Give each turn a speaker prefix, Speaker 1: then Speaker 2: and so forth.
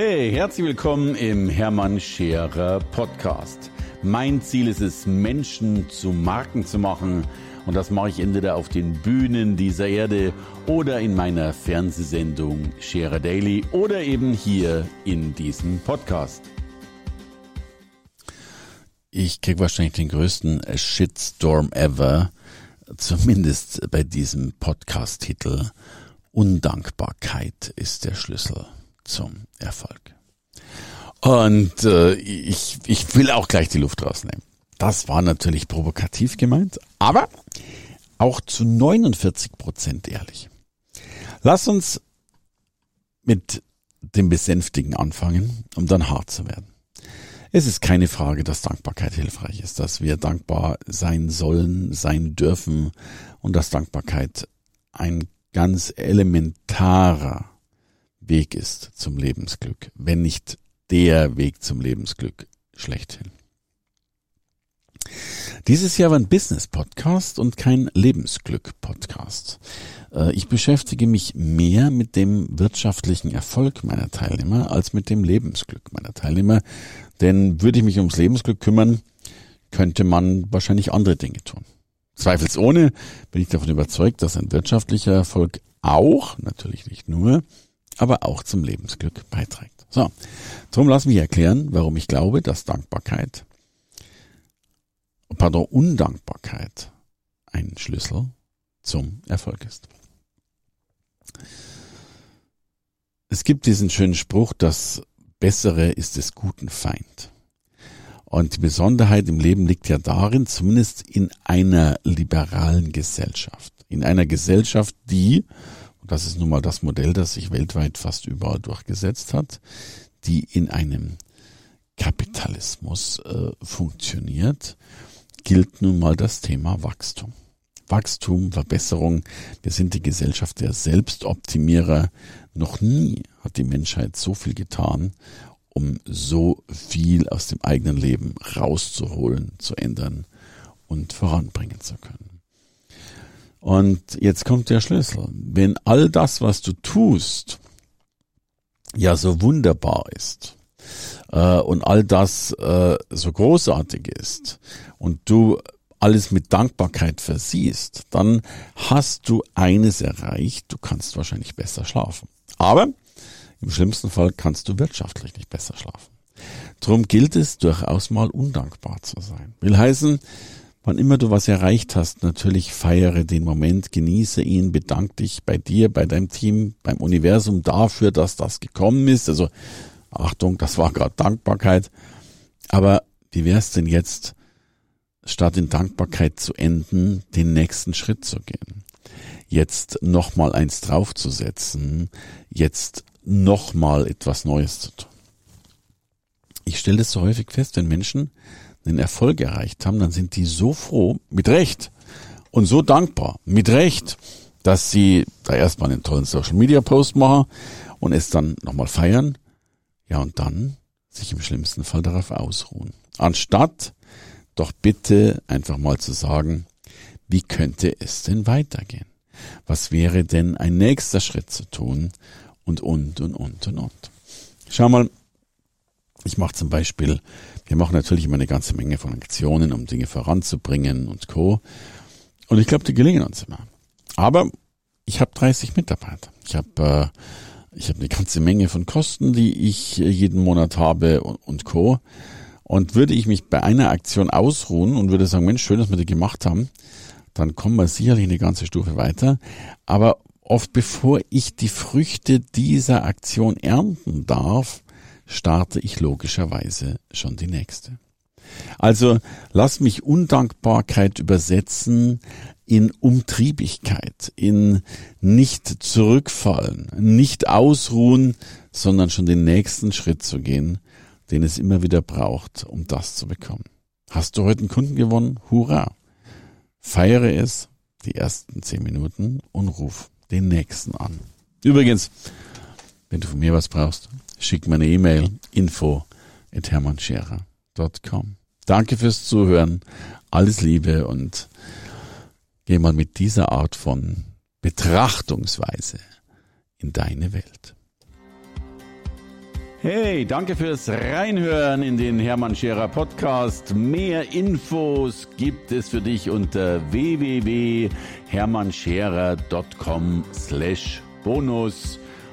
Speaker 1: Hey, herzlich willkommen im Hermann Scherer Podcast. Mein Ziel ist es, Menschen zu Marken zu machen. Und das mache ich entweder auf den Bühnen dieser Erde oder in meiner Fernsehsendung Scherer Daily oder eben hier in diesem Podcast. Ich kriege wahrscheinlich den größten Shitstorm ever, zumindest bei diesem Podcast-Titel. Undankbarkeit ist der Schlüssel zum Erfolg. Und äh, ich, ich will auch gleich die Luft rausnehmen. Das war natürlich provokativ gemeint, aber auch zu 49 Prozent ehrlich. Lass uns mit dem Besänftigen anfangen, um dann hart zu werden. Es ist keine Frage, dass Dankbarkeit hilfreich ist, dass wir dankbar sein sollen, sein dürfen und dass Dankbarkeit ein ganz elementarer Weg ist zum Lebensglück, wenn nicht der Weg zum Lebensglück schlechthin. Dieses Jahr war ein Business-Podcast und kein Lebensglück-Podcast. Äh, ich beschäftige mich mehr mit dem wirtschaftlichen Erfolg meiner Teilnehmer als mit dem Lebensglück meiner Teilnehmer. Denn würde ich mich ums Lebensglück kümmern, könnte man wahrscheinlich andere Dinge tun. Zweifelsohne bin ich davon überzeugt, dass ein wirtschaftlicher Erfolg auch, natürlich nicht nur, aber auch zum Lebensglück beiträgt. So, darum lass mich erklären, warum ich glaube, dass Dankbarkeit, pardon, Undankbarkeit ein Schlüssel zum Erfolg ist. Es gibt diesen schönen Spruch, das Bessere ist des Guten Feind. Und die Besonderheit im Leben liegt ja darin, zumindest in einer liberalen Gesellschaft, in einer Gesellschaft, die das ist nun mal das Modell, das sich weltweit fast überall durchgesetzt hat, die in einem Kapitalismus äh, funktioniert, gilt nun mal das Thema Wachstum. Wachstum, Verbesserung. Wir sind die Gesellschaft der Selbstoptimierer. Noch nie hat die Menschheit so viel getan, um so viel aus dem eigenen Leben rauszuholen, zu ändern und voranbringen zu können. Und jetzt kommt der Schlüssel. Wenn all das, was du tust, ja so wunderbar ist äh, und all das äh, so großartig ist und du alles mit Dankbarkeit versiehst, dann hast du eines erreicht, du kannst wahrscheinlich besser schlafen. Aber im schlimmsten Fall kannst du wirtschaftlich nicht besser schlafen. Drum gilt es durchaus mal undankbar zu sein. Will heißen, Wann immer du was erreicht hast, natürlich feiere den Moment, genieße ihn, bedank dich bei dir, bei deinem Team, beim Universum dafür, dass das gekommen ist. Also Achtung, das war gerade Dankbarkeit. Aber wie wär's denn jetzt, statt in Dankbarkeit zu enden, den nächsten Schritt zu gehen? Jetzt nochmal eins draufzusetzen, jetzt nochmal etwas Neues zu tun. Ich stelle das so häufig fest, wenn Menschen einen Erfolg erreicht haben, dann sind die so froh, mit Recht, und so dankbar, mit Recht, dass sie da erstmal einen tollen Social Media Post machen und es dann nochmal feiern, ja, und dann sich im schlimmsten Fall darauf ausruhen. Anstatt doch bitte einfach mal zu sagen, wie könnte es denn weitergehen? Was wäre denn ein nächster Schritt zu tun? Und, und, und, und, und, und. Schau mal, ich mache zum Beispiel, wir machen natürlich immer eine ganze Menge von Aktionen, um Dinge voranzubringen und Co. Und ich glaube, die gelingen uns immer. Aber ich habe 30 Mitarbeiter. Ich habe äh, ich habe eine ganze Menge von Kosten, die ich äh, jeden Monat habe und, und Co. Und würde ich mich bei einer Aktion ausruhen und würde sagen, Mensch, schön, dass wir die gemacht haben, dann kommen wir sicherlich eine ganze Stufe weiter. Aber oft bevor ich die Früchte dieser Aktion ernten darf, starte ich logischerweise schon die nächste. Also lass mich Undankbarkeit übersetzen in Umtriebigkeit, in nicht zurückfallen, nicht ausruhen, sondern schon den nächsten Schritt zu gehen, den es immer wieder braucht, um das zu bekommen. Hast du heute einen Kunden gewonnen? Hurra! Feiere es die ersten zehn Minuten und ruf den nächsten an. Übrigens, wenn du von mir was brauchst, schick mir eine E-Mail info at hermannscherer.com. Danke fürs Zuhören. Alles Liebe und geh mal mit dieser Art von Betrachtungsweise in deine Welt. Hey, danke fürs Reinhören in den Hermann Scherer Podcast. Mehr Infos gibt es für dich unter www.hermannscherer.com slash bonus.